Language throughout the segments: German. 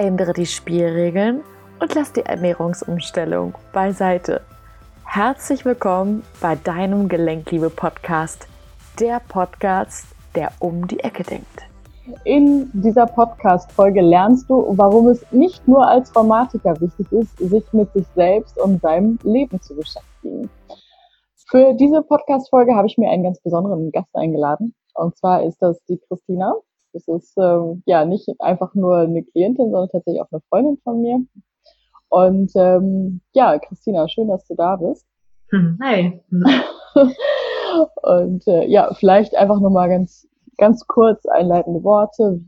ändere die Spielregeln und lass die Ernährungsumstellung beiseite. Herzlich willkommen bei deinem Gelenkliebe-Podcast, der Podcast, der um die Ecke denkt. In dieser Podcast-Folge lernst du, warum es nicht nur als Rheumatiker wichtig ist, sich mit sich selbst und seinem Leben zu beschäftigen. Für diese Podcast-Folge habe ich mir einen ganz besonderen Gast eingeladen. Und zwar ist das die Christina. Das ist ähm, ja nicht einfach nur eine Klientin, sondern tatsächlich auch eine Freundin von mir. Und ähm, ja, Christina, schön, dass du da bist. Hm, hi. Und äh, ja, vielleicht einfach nochmal ganz, ganz kurz einleitende Worte.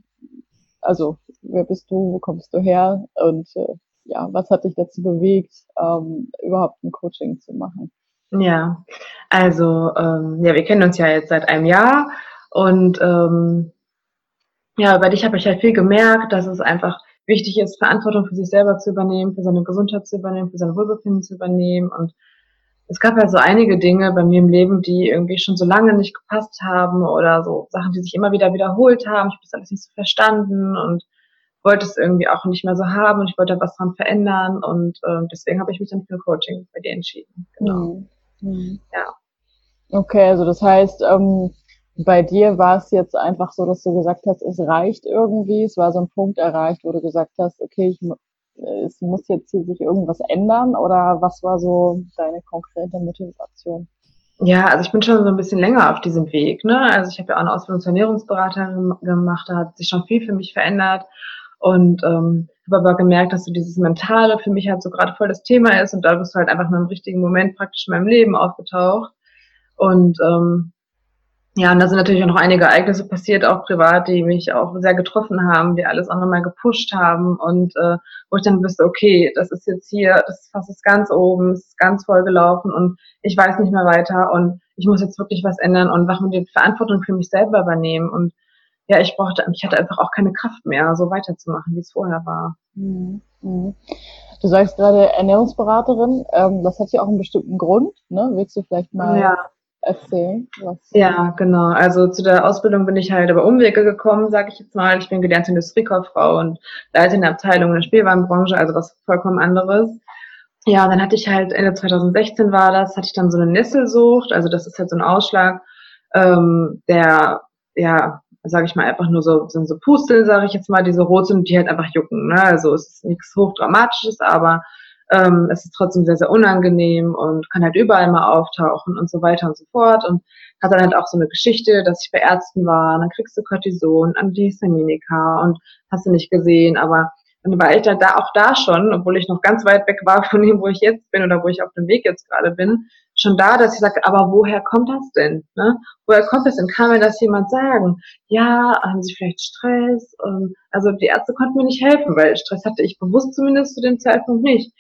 Also, wer bist du, wo kommst du her und äh, ja, was hat dich dazu bewegt, ähm, überhaupt ein Coaching zu machen? Ja, also ähm, ja, wir kennen uns ja jetzt seit einem Jahr und ähm, ja, bei dich habe ich halt viel gemerkt, dass es einfach wichtig ist, Verantwortung für sich selber zu übernehmen, für seine Gesundheit zu übernehmen, für sein Wohlbefinden zu übernehmen. Und es gab halt so einige Dinge bei mir im Leben, die irgendwie schon so lange nicht gepasst haben oder so Sachen, die sich immer wieder wiederholt haben. Ich habe das alles nicht so verstanden und wollte es irgendwie auch nicht mehr so haben und ich wollte was dran verändern und äh, deswegen habe ich mich dann für Coaching bei dir entschieden. Genau. Mhm. mhm. Ja. Okay, also das heißt, ähm, bei dir war es jetzt einfach so, dass du gesagt hast, es reicht irgendwie. Es war so ein Punkt erreicht, wo du gesagt hast, okay, ich, es muss jetzt hier sich irgendwas ändern oder was war so deine konkrete Motivation? Ja, also ich bin schon so ein bisschen länger auf diesem Weg. Ne? Also ich habe ja auch eine Ausbildung zur Ernährungsberaterin gemacht, da hat sich schon viel für mich verändert und ähm, habe aber gemerkt, dass so dieses Mentale für mich halt so gerade voll das Thema ist und da bist du halt einfach nur im richtigen Moment praktisch in meinem Leben aufgetaucht und ähm, ja, und da sind natürlich auch noch einige Ereignisse passiert, auch privat, die mich auch sehr getroffen haben, die alles auch nochmal gepusht haben und äh, wo ich dann wusste, okay, das ist jetzt hier, das Fass ist ganz oben, es ist ganz voll gelaufen und ich weiß nicht mehr weiter und ich muss jetzt wirklich was ändern und machen die Verantwortung für mich selber übernehmen und ja, ich brauchte, ich hatte einfach auch keine Kraft mehr, so weiterzumachen, wie es vorher war. Mhm. mhm. Du sagst gerade Ernährungsberaterin, ähm, das hat ja auch einen bestimmten Grund, ne? Willst du vielleicht mal ja erzählen? Ja, genau. Also zu der Ausbildung bin ich halt über Umwege gekommen, sage ich jetzt mal. Ich bin gelernte Industriekauffrau und leite in der Abteilung in der Spielwarenbranche, also was vollkommen anderes. Ja, dann hatte ich halt Ende 2016 war das, hatte ich dann so eine Nesselsucht, also das ist halt so ein Ausschlag, ähm, der ja, sage ich mal einfach nur so sind so Pusteln, sage ich jetzt mal, diese rot sind, die halt einfach jucken. Ne? Also es ist nichts hochdramatisches, aber ähm, es ist trotzdem sehr, sehr unangenehm und kann halt überall mal auftauchen und so weiter und so fort. Und hat dann halt auch so eine Geschichte, dass ich bei Ärzten war, dann kriegst du Cortison, Antihistaminika und hast du nicht gesehen, aber dann war ich dann da auch da schon, obwohl ich noch ganz weit weg war von dem, wo ich jetzt bin oder wo ich auf dem Weg jetzt gerade bin, schon da, dass ich sage, aber woher kommt das denn? Ne? Woher kommt das denn? Kann mir das jemand sagen? Ja, haben Sie vielleicht Stress? Ähm, also die Ärzte konnten mir nicht helfen, weil Stress hatte ich bewusst zumindest zu dem Zeitpunkt nicht.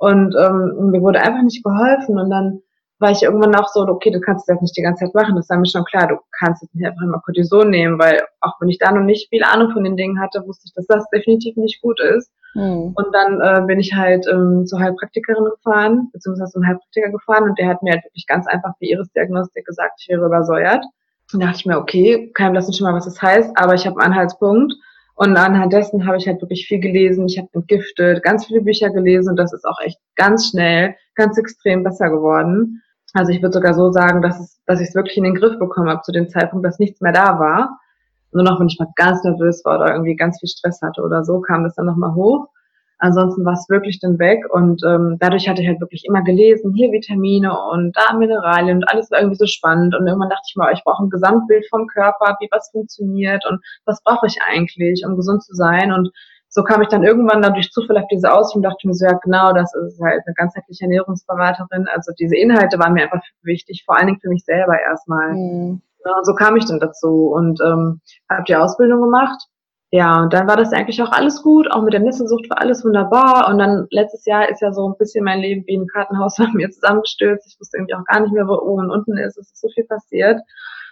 Und ähm, mir wurde einfach nicht geholfen. Und dann war ich irgendwann auch so, okay, du kannst das nicht die ganze Zeit machen. Das war mir schon klar, du kannst jetzt nicht einfach immer Cortison nehmen, weil auch wenn ich da noch nicht viel Ahnung von den Dingen hatte, wusste ich, dass das definitiv nicht gut ist. Mhm. Und dann äh, bin ich halt ähm, zur Heilpraktikerin gefahren, beziehungsweise zum Heilpraktiker gefahren und der hat mir halt wirklich ganz einfach für ihres Diagnostik gesagt, ich wäre übersäuert. Und da dachte ich mir, okay, keinem lassen schon mal, was das heißt, aber ich habe einen Anhaltspunkt und anhand dessen habe ich halt wirklich viel gelesen. Ich habe entgiftet, ganz viele Bücher gelesen und das ist auch echt ganz schnell, ganz extrem besser geworden. Also ich würde sogar so sagen, dass, es, dass ich es wirklich in den Griff bekommen habe zu dem Zeitpunkt, dass nichts mehr da war. Nur noch, wenn ich mal ganz nervös war oder irgendwie ganz viel Stress hatte oder so, kam das dann nochmal hoch. Ansonsten war es wirklich dann weg und ähm, dadurch hatte ich halt wirklich immer gelesen, hier Vitamine und da Mineralien und alles war irgendwie so spannend und irgendwann dachte ich mir, ich brauche ein Gesamtbild vom Körper, wie was funktioniert und was brauche ich eigentlich, um gesund zu sein und so kam ich dann irgendwann dadurch Zufall auf diese Ausbildung und dachte mir so, ja genau, das ist halt eine ganzheitliche Ernährungsberaterin. Also diese Inhalte waren mir einfach wichtig, vor allen Dingen für mich selber erstmal. Mhm. Ja, so kam ich dann dazu und ähm, habe die Ausbildung gemacht ja, und dann war das eigentlich auch alles gut, auch mit der Nissesucht war alles wunderbar. Und dann letztes Jahr ist ja so ein bisschen mein Leben wie ein Kartenhaus bei mir zusammengestürzt. Ich wusste irgendwie auch gar nicht mehr, wo oben und unten ist. Es ist so viel passiert.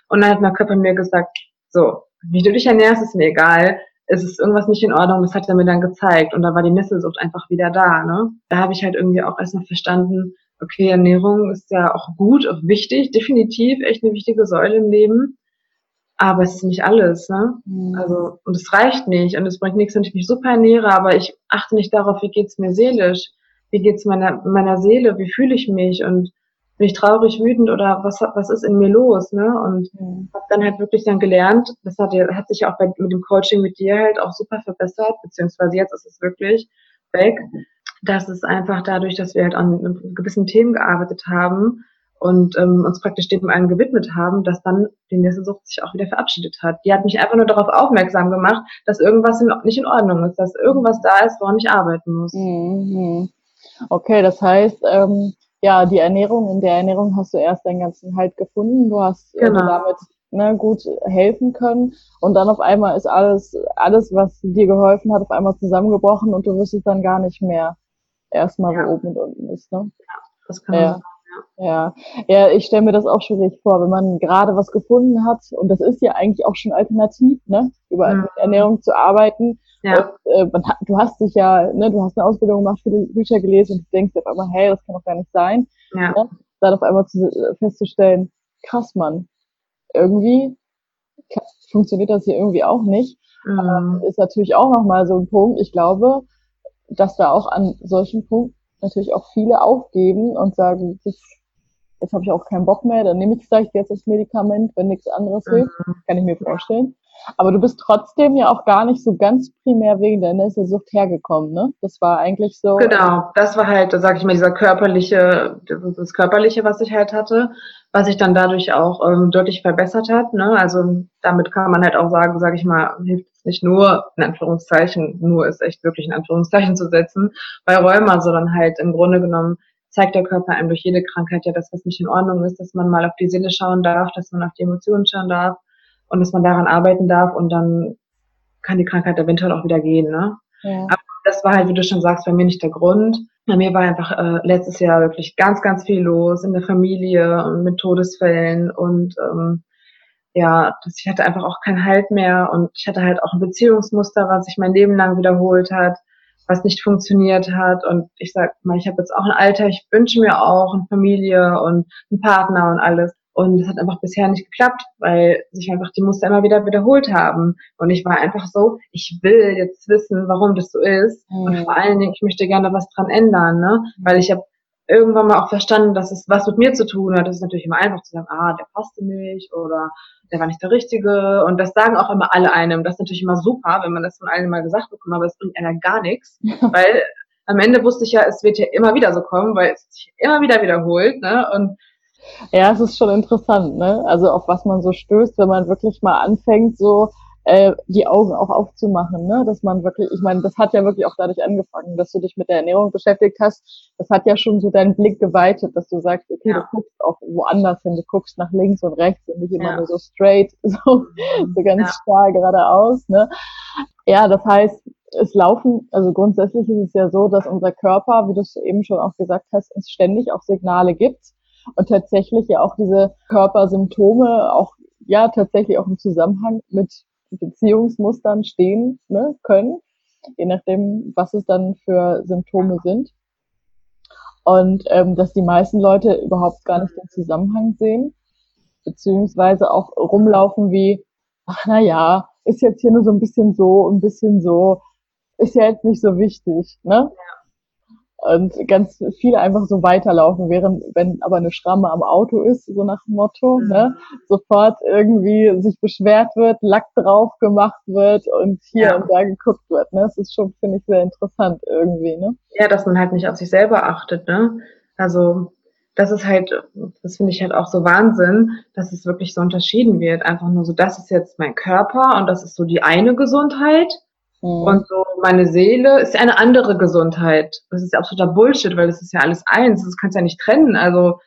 Und dann hat mein Körper mir gesagt, so, wie du dich ernährst, ist mir egal. Es ist irgendwas nicht in Ordnung. Das hat er mir dann gezeigt. Und da war die Nisselsucht einfach wieder da. Ne? Da habe ich halt irgendwie auch erstmal verstanden, okay, Ernährung ist ja auch gut, auch wichtig, definitiv echt eine wichtige Säule im Leben. Aber es ist nicht alles, ne? Mhm. Also, und es reicht nicht und es bringt nichts, wenn ich mich super ernähre, aber ich achte nicht darauf, wie geht's mir seelisch, wie geht's meiner, meiner Seele, wie fühle ich mich und bin ich traurig, wütend oder was, was ist in mir los, ne? Und mhm. habe dann halt wirklich dann gelernt, das hat, hat sich auch bei, mit dem Coaching mit dir halt auch super verbessert, beziehungsweise jetzt ist es wirklich weg, dass es einfach dadurch, dass wir halt an gewissen Themen gearbeitet haben, und ähm, uns praktisch dem allen gewidmet haben, dass dann die nächste Sucht sich auch wieder verabschiedet hat. Die hat mich einfach nur darauf aufmerksam gemacht, dass irgendwas in, nicht in Ordnung ist, dass irgendwas da ist, woran ich arbeiten muss. Mhm. Okay, das heißt, ähm, ja, die Ernährung, in der Ernährung hast du erst deinen ganzen Halt gefunden, du hast äh, genau. damit ne, gut helfen können und dann auf einmal ist alles, alles, was dir geholfen hat, auf einmal zusammengebrochen und du wüsstest dann gar nicht mehr erstmal, ja. wo oben und unten ist. Ne? Ja, das kann man ja. Ja, ja, ich stelle mir das auch schwierig vor, wenn man gerade was gefunden hat und das ist ja eigentlich auch schon alternativ, ne, über mhm. Ernährung zu arbeiten. Ja. Und, äh, man du hast dich ja, ne, du hast eine Ausbildung gemacht, viele Bücher gelesen und du denkst auf einmal, hey, das kann doch gar nicht sein. Ja. Ne? Dann auf einmal zu, äh, festzustellen, krass, Mann, irgendwie funktioniert das hier irgendwie auch nicht. Mhm. Ähm, ist natürlich auch nochmal so ein Punkt. Ich glaube, dass da auch an solchen Punkten natürlich auch viele aufgeben und sagen, jetzt habe ich auch keinen Bock mehr, dann nehme ich vielleicht jetzt das Medikament, wenn nichts anderes hilft, mhm. kann ich mir vorstellen. Aber du bist trotzdem ja auch gar nicht so ganz primär wegen der Nesselsucht hergekommen, ne? Das war eigentlich so. Genau, das war halt, sag ich mal, dieser körperliche, das körperliche, was ich halt hatte, was sich dann dadurch auch ähm, deutlich verbessert hat. Ne? Also damit kann man halt auch sagen, sag ich mal, hilft es nicht nur, in Anführungszeichen, nur ist echt wirklich in Anführungszeichen zu setzen, bei Rheuma, sondern halt im Grunde genommen zeigt der Körper einem durch jede Krankheit ja, dass was nicht in Ordnung ist, dass man mal auf die Seele schauen darf, dass man auf die Emotionen schauen darf und dass man daran arbeiten darf und dann kann die Krankheit eventuell auch wieder gehen. Ne? Ja. Aber das war halt, wie du schon sagst, bei mir nicht der Grund. Bei mir war einfach äh, letztes Jahr wirklich ganz, ganz viel los in der Familie und mit Todesfällen und ähm, ja, das, ich hatte einfach auch keinen Halt mehr und ich hatte halt auch ein Beziehungsmuster, was sich mein Leben lang wiederholt hat was nicht funktioniert hat. Und ich sag mal, ich habe jetzt auch ein Alter, ich wünsche mir auch eine Familie und einen Partner und alles. Und es hat einfach bisher nicht geklappt, weil sich einfach die Muster immer wieder wiederholt haben. Und ich war einfach so, ich will jetzt wissen, warum das so ist. Mhm. Und vor allen Dingen, ich möchte gerne was dran ändern, ne? Weil ich habe irgendwann mal auch verstanden, dass es was mit mir zu tun hat. Das ist natürlich immer einfach zu sagen, ah, der passte nicht oder der war nicht der Richtige. Und das sagen auch immer alle einem. Das ist natürlich immer super, wenn man das von allen mal gesagt bekommt, aber es bringt einer gar nichts. weil am Ende wusste ich ja, es wird ja immer wieder so kommen, weil es sich immer wieder wiederholt. Ne? Und ja, es ist schon interessant, ne? Also auf was man so stößt, wenn man wirklich mal anfängt, so äh, die Augen auch aufzumachen, ne? dass man wirklich, ich meine, das hat ja wirklich auch dadurch angefangen, dass du dich mit der Ernährung beschäftigt hast. Das hat ja schon so deinen Blick geweitet, dass du sagst, okay, ja. du guckst auch woanders hin, du guckst nach links und rechts und nicht immer ja. nur so straight, so, mhm. so ganz ja. starr geradeaus. Ne? Ja, das heißt, es laufen, also grundsätzlich ist es ja so, dass unser Körper, wie du es eben schon auch gesagt hast, uns ständig auch Signale gibt und tatsächlich ja auch diese Körpersymptome auch ja tatsächlich auch im Zusammenhang mit Beziehungsmustern stehen ne, können, je nachdem, was es dann für Symptome sind. Und ähm, dass die meisten Leute überhaupt gar nicht den Zusammenhang sehen, beziehungsweise auch rumlaufen wie, ach na ja, ist jetzt hier nur so ein bisschen so, ein bisschen so, ist ja jetzt nicht so wichtig, ne? Ja und ganz viele einfach so weiterlaufen, während wenn aber eine Schramme am Auto ist, so nach dem Motto, mhm. ne, sofort irgendwie sich beschwert wird, Lack drauf gemacht wird und hier ja. und da geguckt wird. Ne? Das ist schon, finde ich, sehr interessant irgendwie. Ne? Ja, dass man halt nicht auf sich selber achtet. Ne? Also das ist halt, das finde ich halt auch so Wahnsinn, dass es wirklich so unterschieden wird. Einfach nur so, das ist jetzt mein Körper und das ist so die eine Gesundheit Mhm. Und so meine Seele ist eine andere Gesundheit. Das ist ja absoluter Bullshit, weil das ist ja alles eins. Das kannst du ja nicht trennen. Also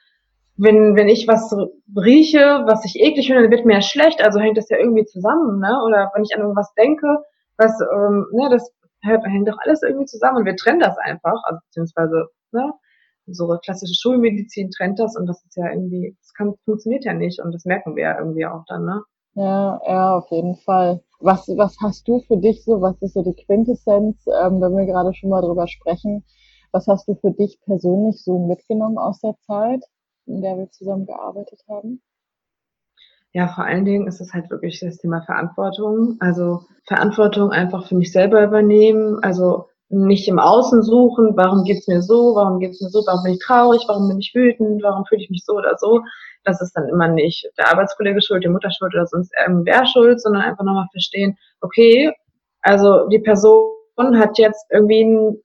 wenn, wenn ich was rieche, was ich eklig finde, dann wird mir ja schlecht. Also hängt das ja irgendwie zusammen, ne? Oder wenn ich an irgendwas denke, was, ähm, ne, das hängt doch alles irgendwie zusammen und wir trennen das einfach, also beziehungsweise, ne? So klassische Schulmedizin trennt das und das ist ja irgendwie, das kann, funktioniert ja nicht und das merken wir ja irgendwie auch dann, ne? Ja, ja, auf jeden Fall. Was, was hast du für dich so, was ist so die Quintessenz, ähm, wenn wir gerade schon mal drüber sprechen, was hast du für dich persönlich so mitgenommen aus der Zeit, in der wir zusammen gearbeitet haben? ja, vor allen Dingen ist es halt wirklich das Thema Verantwortung. Also Verantwortung einfach für mich selber übernehmen. Also nicht im Außen suchen, warum geht's mir so, warum geht's mir so, warum bin ich traurig, warum bin ich wütend, warum fühle ich mich so oder so. Das ist dann immer nicht der Arbeitskollege schuld, die Mutter schuld oder sonst irgendwer schuld, sondern einfach nochmal verstehen, okay, also die Person hat jetzt irgendwie einen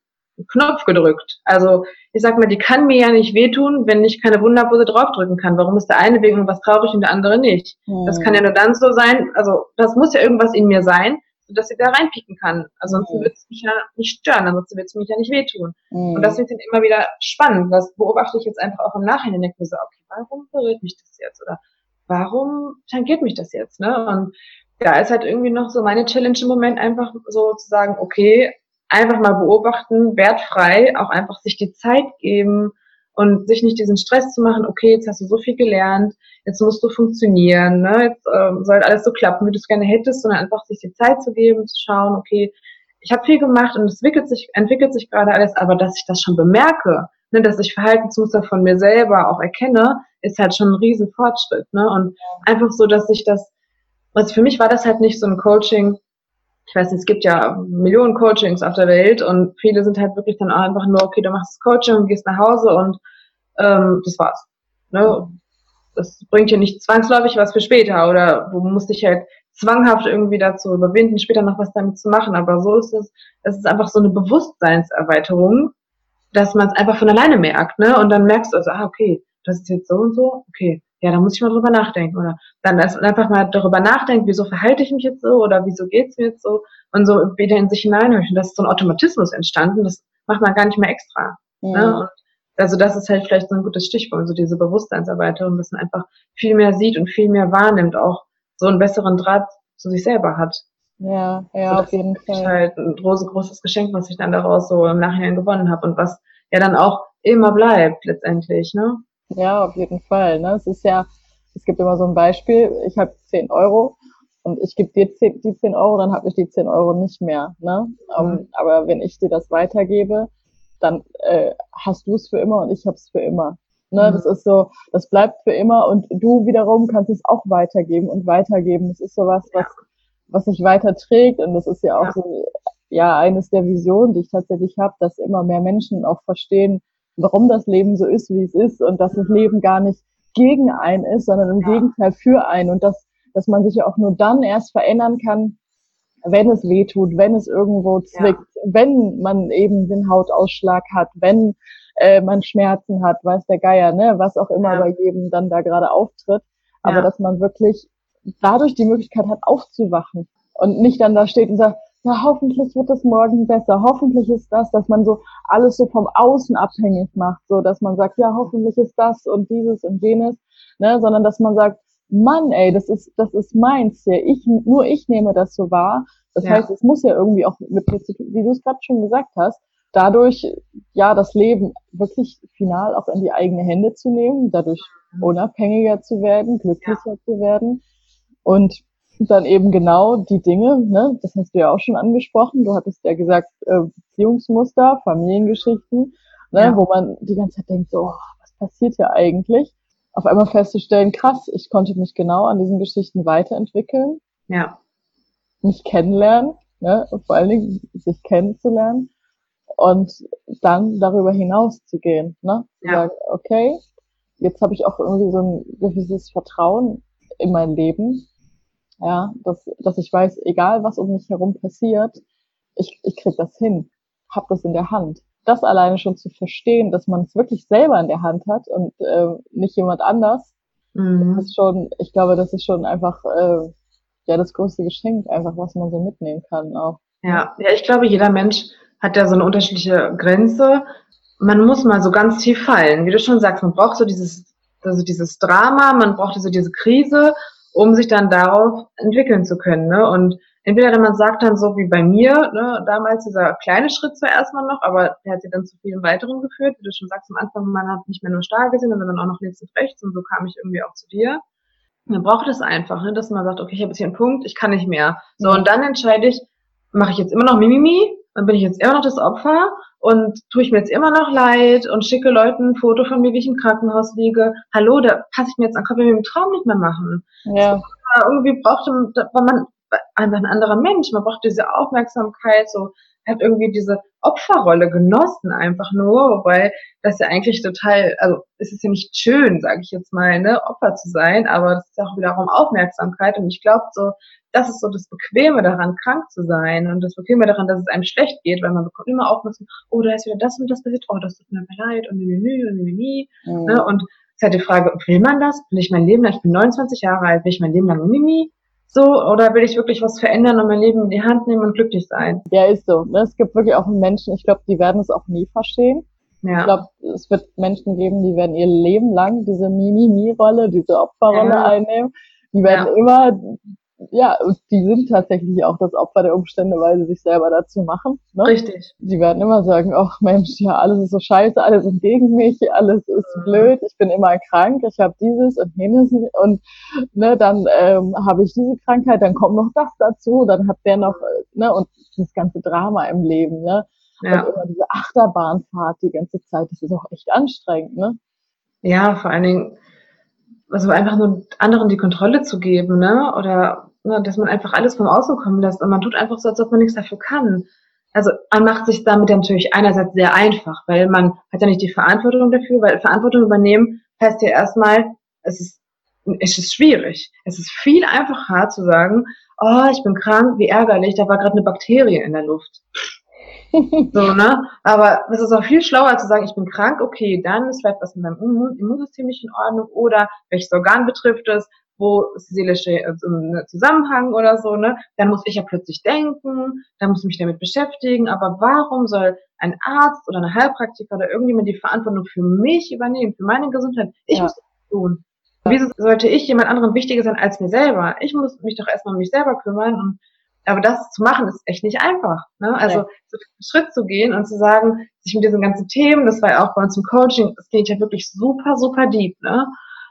Knopf gedrückt. Also ich sag mal, die kann mir ja nicht wehtun, wenn ich keine Wunderpose draufdrücken kann. Warum ist der eine wegen was traurig und der andere nicht? Mhm. Das kann ja nur dann so sein, also das muss ja irgendwas in mir sein, dass sie da reinpieken kann. Ansonsten mhm. wird es mich ja nicht stören, ansonsten wird es mich ja nicht wehtun. Mhm. Und das wird dann immer wieder spannend. Das beobachte ich jetzt einfach auch im Nachhinein. Denke mir so, okay, warum berührt mich das jetzt? Oder warum tangiert mich das jetzt? Ne? Und da ist halt irgendwie noch so meine Challenge im Moment einfach so zu sagen, okay, einfach mal beobachten, wertfrei, auch einfach sich die Zeit geben, und sich nicht diesen Stress zu machen, okay, jetzt hast du so viel gelernt, jetzt musst du funktionieren, ne? jetzt ähm, soll alles so klappen, wie du es gerne hättest, sondern einfach sich die Zeit zu geben, zu schauen, okay, ich habe viel gemacht und es entwickelt sich, entwickelt sich gerade alles, aber dass ich das schon bemerke, ne, dass ich Verhaltensmuster von mir selber auch erkenne, ist halt schon ein riesen Fortschritt. Ne? Und einfach so, dass ich das, also für mich war das halt nicht so ein Coaching, ich weiß nicht, es gibt ja Millionen Coachings auf der Welt und viele sind halt wirklich dann auch einfach nur, okay, du machst das Coaching und gehst nach Hause und ähm, das war's. Ne? Das bringt dir nicht zwangsläufig was für später oder du musst dich halt zwanghaft irgendwie dazu überwinden, später noch was damit zu machen. Aber so ist es, es ist einfach so eine Bewusstseinserweiterung, dass man es einfach von alleine merkt, ne? Und dann merkst du also, ah, okay, das ist jetzt so und so, okay, ja, da muss ich mal drüber nachdenken. Oder dann einfach mal darüber nachdenken, wieso verhalte ich mich jetzt so oder wieso geht's mir jetzt so und so wieder in sich hineinhören. Das ist so ein Automatismus entstanden, das macht man gar nicht mehr extra. Ne? Ja. Ne? Und also das ist halt vielleicht so ein gutes Stichwort, so diese Bewusstseinserweiterung, dass man einfach viel mehr sieht und viel mehr wahrnimmt, auch so einen besseren Draht zu sich selber hat. Ja, ja, so, auf jeden Fall. Das ist halt ein großes, großes Geschenk, was ich dann daraus so im Nachhinein gewonnen habe und was ja dann auch immer bleibt letztendlich, ne? Ja, auf jeden Fall. Ne? Es ist ja, es gibt immer so ein Beispiel, ich habe 10 Euro und ich gebe dir 10, die 10 Euro, dann habe ich die 10 Euro nicht mehr. Ne? Mhm. Um, aber wenn ich dir das weitergebe, dann äh, hast du es für immer und ich habe es für immer. Ne, mhm. Das ist so, das bleibt für immer und du wiederum kannst es auch weitergeben und weitergeben. Das ist so was, was, was sich weiter trägt und das ist ja auch ja. so, ja, eines der Visionen, die ich tatsächlich habe, dass immer mehr Menschen auch verstehen, warum das Leben so ist, wie es ist und dass das Leben gar nicht gegen einen ist, sondern im ja. Gegenteil für einen und dass, dass man sich ja auch nur dann erst verändern kann, wenn es weh tut, wenn es irgendwo zwickt, ja. wenn man eben den Hautausschlag hat, wenn äh, man Schmerzen hat, weiß der Geier, ne, was auch immer ja. bei jedem dann da gerade auftritt, aber dass man wirklich dadurch die Möglichkeit hat, aufzuwachen und nicht dann da steht und sagt, ja, hoffentlich wird es morgen besser, hoffentlich ist das, dass man so alles so vom Außen abhängig macht, so dass man sagt, ja, hoffentlich ist das und dieses und jenes, ne, sondern dass man sagt, Mann, ey, das ist, das ist meins hier. Ich, nur ich nehme das so wahr. Das ja. heißt, es muss ja irgendwie auch mit mir zu tun, wie du es gerade schon gesagt hast, dadurch, ja, das Leben wirklich final auch in die eigene Hände zu nehmen, dadurch mhm. unabhängiger zu werden, glücklicher ja. zu werden und dann eben genau die Dinge, ne, das hast du ja auch schon angesprochen, du hattest ja gesagt, äh, Beziehungsmuster, Familiengeschichten, ne, ja. wo man die ganze Zeit denkt, so, oh, was passiert hier eigentlich? Auf einmal festzustellen, krass, ich konnte mich genau an diesen Geschichten weiterentwickeln. Ja. Mich kennenlernen, ne, vor allen Dingen sich kennenzulernen und dann darüber hinaus zu gehen, ne? Ja. Sagen, okay, jetzt habe ich auch irgendwie so ein gewisses Vertrauen in mein Leben ja, dass, dass ich weiß, egal was um mich herum passiert, ich, ich krieg das hin, hab das in der Hand. Das alleine schon zu verstehen, dass man es wirklich selber in der Hand hat und äh, nicht jemand anders, mhm. ist schon, ich glaube, das ist schon einfach äh, ja das größte Geschenk, einfach was man so mitnehmen kann auch. Ja, ja, ich glaube, jeder Mensch hat ja so eine unterschiedliche Grenze. Man muss mal so ganz tief fallen, wie du schon sagst, man braucht so dieses, also dieses Drama, man braucht so diese Krise um sich dann darauf entwickeln zu können. Ne? Und entweder man sagt dann so wie bei mir, ne, damals dieser kleine Schritt zuerst mal noch, aber der hat sie dann zu vielen weiteren geführt. Wie du schon sagst, am Anfang, man hat nicht mehr nur stark gesehen, sondern auch noch links und rechts und so kam ich irgendwie auch zu dir. Man braucht es einfach, ne, dass man sagt, okay, ich habe jetzt hier einen Punkt, ich kann nicht mehr. So, und dann entscheide ich, mache ich jetzt immer noch Mimimi dann bin ich jetzt immer noch das Opfer und tue ich mir jetzt immer noch leid und schicke Leuten ein Foto von mir, wie ich im Krankenhaus liege. Hallo, da passe ich mir jetzt an, kann ich mir im Traum nicht mehr machen. Ja. So, irgendwie brauchte man einfach ein anderer Mensch, man braucht diese Aufmerksamkeit, so hat irgendwie diese Opferrolle genossen einfach nur, wobei das ja eigentlich total, also es ist ja nicht schön, sage ich jetzt mal, ne, Opfer zu sein, aber das ist ja auch wiederum Aufmerksamkeit und ich glaube so, das ist so das Bequeme daran, krank zu sein und das Bequeme daran, dass es einem schlecht geht, weil man bekommt immer Aufmerksamkeit, oh, da ist wieder das und das passiert, oh, das tut mir leid und nü, nü, und nü, nü, mhm. ne, und es ist halt die Frage, will man das? Will ich mein Leben lang, ich bin 29 Jahre alt, will ich mein Leben lang nü, nü, so oder will ich wirklich was verändern und mein Leben in die Hand nehmen und glücklich sein? Ja, ist so. Ne? Es gibt wirklich auch Menschen, ich glaube, die werden es auch nie verstehen. Ja. Ich glaube, es wird Menschen geben, die werden ihr Leben lang diese Mimi-Mi-Rolle, diese Opferrolle ja. einnehmen. Die werden ja. immer ja, die sind tatsächlich auch das Opfer der Umstände, weil sie sich selber dazu machen. Ne? Richtig. Die werden immer sagen, ach Mensch, ja, alles ist so scheiße, alles ist gegen mich, alles ist mhm. blöd, ich bin immer krank, ich habe dieses und jenes und ne, dann ähm, habe ich diese Krankheit, dann kommt noch das dazu, dann hat der noch, äh, ne, und das ganze Drama im Leben, ne? Ja. Und immer diese Achterbahnfahrt die ganze Zeit, das ist auch echt anstrengend, ne? Ja, vor allen Dingen, also einfach nur anderen die Kontrolle zu geben, ne? Oder ne, dass man einfach alles vom Außen kommen lässt und man tut einfach so, als ob man nichts dafür kann. Also man macht sich damit natürlich einerseits sehr einfach, weil man hat ja nicht die Verantwortung dafür, weil Verantwortung übernehmen heißt ja erstmal, es ist, es ist schwierig. Es ist viel einfacher zu sagen, oh, ich bin krank, wie ärgerlich, da war gerade eine Bakterie in der Luft. So, ne? Aber es ist auch viel schlauer zu sagen, ich bin krank, okay, dann ist vielleicht was in meinem Immunsystem nicht in Ordnung oder welches Organ betrifft es, wo ist seelische also Zusammenhang oder so, ne? Dann muss ich ja plötzlich denken, dann muss ich mich damit beschäftigen, aber warum soll ein Arzt oder eine Heilpraktiker oder irgendjemand die Verantwortung für mich übernehmen, für meine Gesundheit? Ich ja. muss das tun. Wieso sollte ich jemand anderen wichtiger sein als mir selber? Ich muss mich doch erstmal um mich selber kümmern und aber das zu machen ist echt nicht einfach. Ne? Also ja. so einen Schritt zu gehen und zu sagen, sich mit diesen ganzen Themen, das war ja auch bei uns im Coaching, es geht ja wirklich super, super deep. Ne?